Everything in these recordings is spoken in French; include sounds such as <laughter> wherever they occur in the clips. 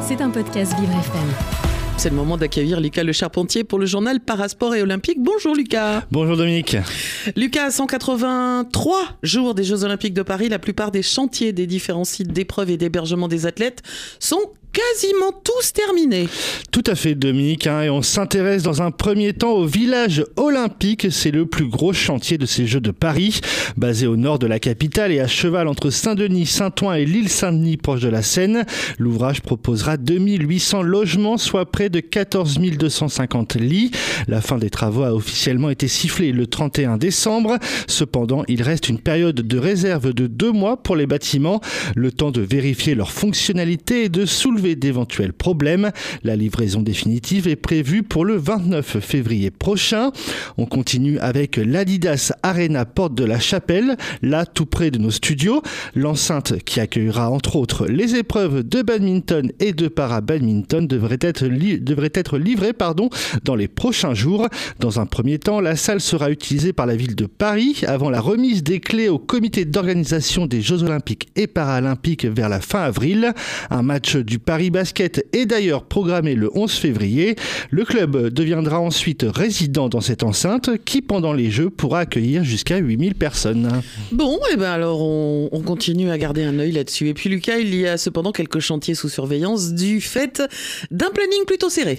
C'est un podcast Vivre FM. C'est le moment d'accueillir Lucas Le Charpentier pour le journal Parasport et Olympique. Bonjour Lucas. Bonjour Dominique. Lucas, à 183 jours des Jeux Olympiques de Paris, la plupart des chantiers des différents sites d'épreuves et d'hébergement des athlètes sont quasiment tous terminés. Tout à fait, Dominique. Hein, et on s'intéresse dans un premier temps au village olympique. C'est le plus gros chantier de ces Jeux de Paris, basé au nord de la capitale et à cheval entre Saint-Denis, Saint-Ouen et l'île Saint-Denis, proche de la Seine. L'ouvrage proposera 2800 logements, soit près de 14 250 lits. La fin des travaux a officiellement été sifflée le 31 décembre. Cependant, il reste une période de réserve de deux mois pour les bâtiments, le temps de vérifier leur fonctionnalité et de soulever d'éventuels problèmes. La livraison définitive est prévue pour le 29 février prochain. On continue avec l'Adidas Arena Porte de la Chapelle, là tout près de nos studios. L'enceinte qui accueillera entre autres les épreuves de badminton et de para-badminton devrait être, devrait être livrée pardon, dans les prochains jours. Dans un premier temps, la salle sera utilisée par la ville de Paris avant la remise des clés au comité d'organisation des Jeux Olympiques et Paralympiques vers la fin avril. Un match du Paris Basket est d'ailleurs programmé le 11 février. Le club deviendra ensuite résident dans cette enceinte qui, pendant les Jeux, pourra accueillir jusqu'à 8000 personnes. Bon, et eh ben alors on, on, continue à garder un œil là-dessus. Et puis Lucas, il y a cependant quelques chantiers sous surveillance du fait d'un planning plutôt serré.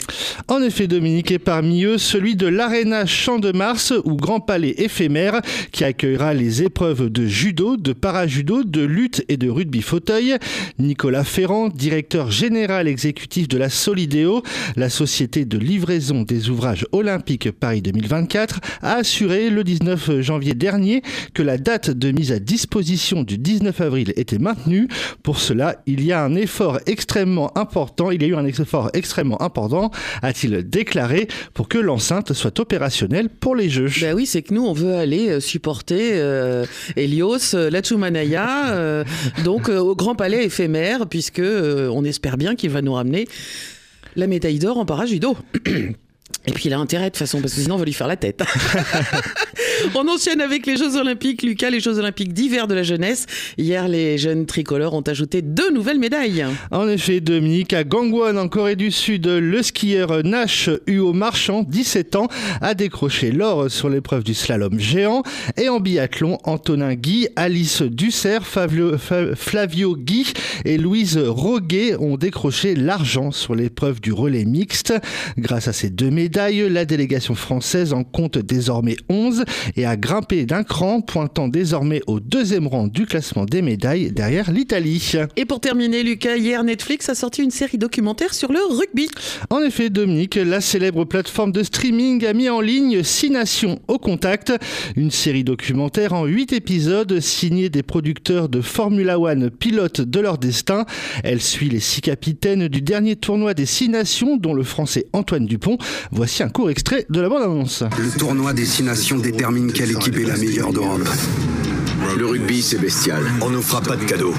En effet, Dominique, et parmi eux, celui de l'Arena Champ de Mars ou Grand Palais éphémère qui accueillera les épreuves de judo, de parajudo, de lutte et de rugby fauteuil. Nicolas Ferrand, directeur général exécutif de la Solidéo, la société de livraison des ouvrages olympiques Paris 2024, a assuré le 19 janvier dernier que la date de mise à disposition du 19 avril était maintenue. Pour cela, il y a un effort extrêmement important, il y a eu un effort extrêmement important, a-t-il déclaré, pour que l'enceinte soit opérationnelle pour les Jeux. Ben oui, c'est que nous, on veut aller euh, supporter euh, Helios, euh, Lachumanaya, euh, donc euh, au Grand Palais éphémère, puisque on espère bien qu'il va nous ramener la médaille d'or en parajudo. <coughs> Et puis il a intérêt de toute façon, parce que sinon on va lui faire la tête. <laughs> on enchaîne avec les Jeux Olympiques, Lucas, les Jeux Olympiques d'hiver de la jeunesse. Hier, les jeunes tricolores ont ajouté deux nouvelles médailles. En effet, Dominique, à Gangwon, en Corée du Sud, le skieur Nash Huo Marchand, 17 ans, a décroché l'or sur l'épreuve du slalom géant. Et en biathlon, Antonin Guy, Alice Dussert, Flavio Guy et Louise Roguet ont décroché l'argent sur l'épreuve du relais mixte. Grâce à ces deux médailles, la délégation française en compte désormais 11 et a grimpé d'un cran, pointant désormais au deuxième rang du classement des médailles derrière l'Italie. Et pour terminer, Lucas, hier Netflix a sorti une série documentaire sur le rugby. En effet, Dominique, la célèbre plateforme de streaming a mis en ligne 6 nations au contact, une série documentaire en 8 épisodes signée des producteurs de Formula One, pilotes de leur destin. Elle suit les 6 capitaines du dernier tournoi des 6 nations, dont le français Antoine Dupont. Voici un court extrait de la bande-annonce. Le tournoi des six nations détermine quelle équipe est la meilleure d'Europe. Le rugby, c'est bestial. On nous fera pas de cadeaux.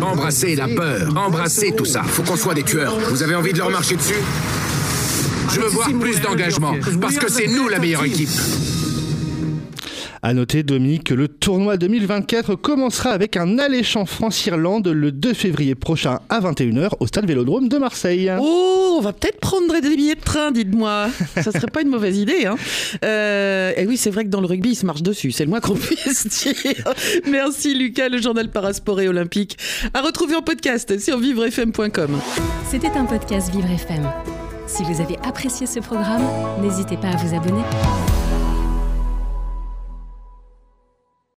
Embrassez la peur, embrassez tout ça. Faut qu'on soit des tueurs. Vous avez envie de leur marcher dessus? Je veux voir plus d'engagement, parce que c'est nous la meilleure équipe. À noter, Dominique, que le tournoi 2024 commencera avec un alléchant France-Irlande le 2 février prochain à 21h au stade Vélodrome de Marseille. Oh, on va peut-être prendre des billets de train, dites-moi. <laughs> Ça serait pas une mauvaise idée. Hein. Euh, et oui, c'est vrai que dans le rugby, il se marche dessus. C'est le moins qu'on <laughs> puisse dire. Merci, Lucas, le journal Parasport et Olympique. À retrouver en podcast sur vivrefm.com. C'était un podcast Vivre FM. Si vous avez apprécié ce programme, n'hésitez pas à vous abonner.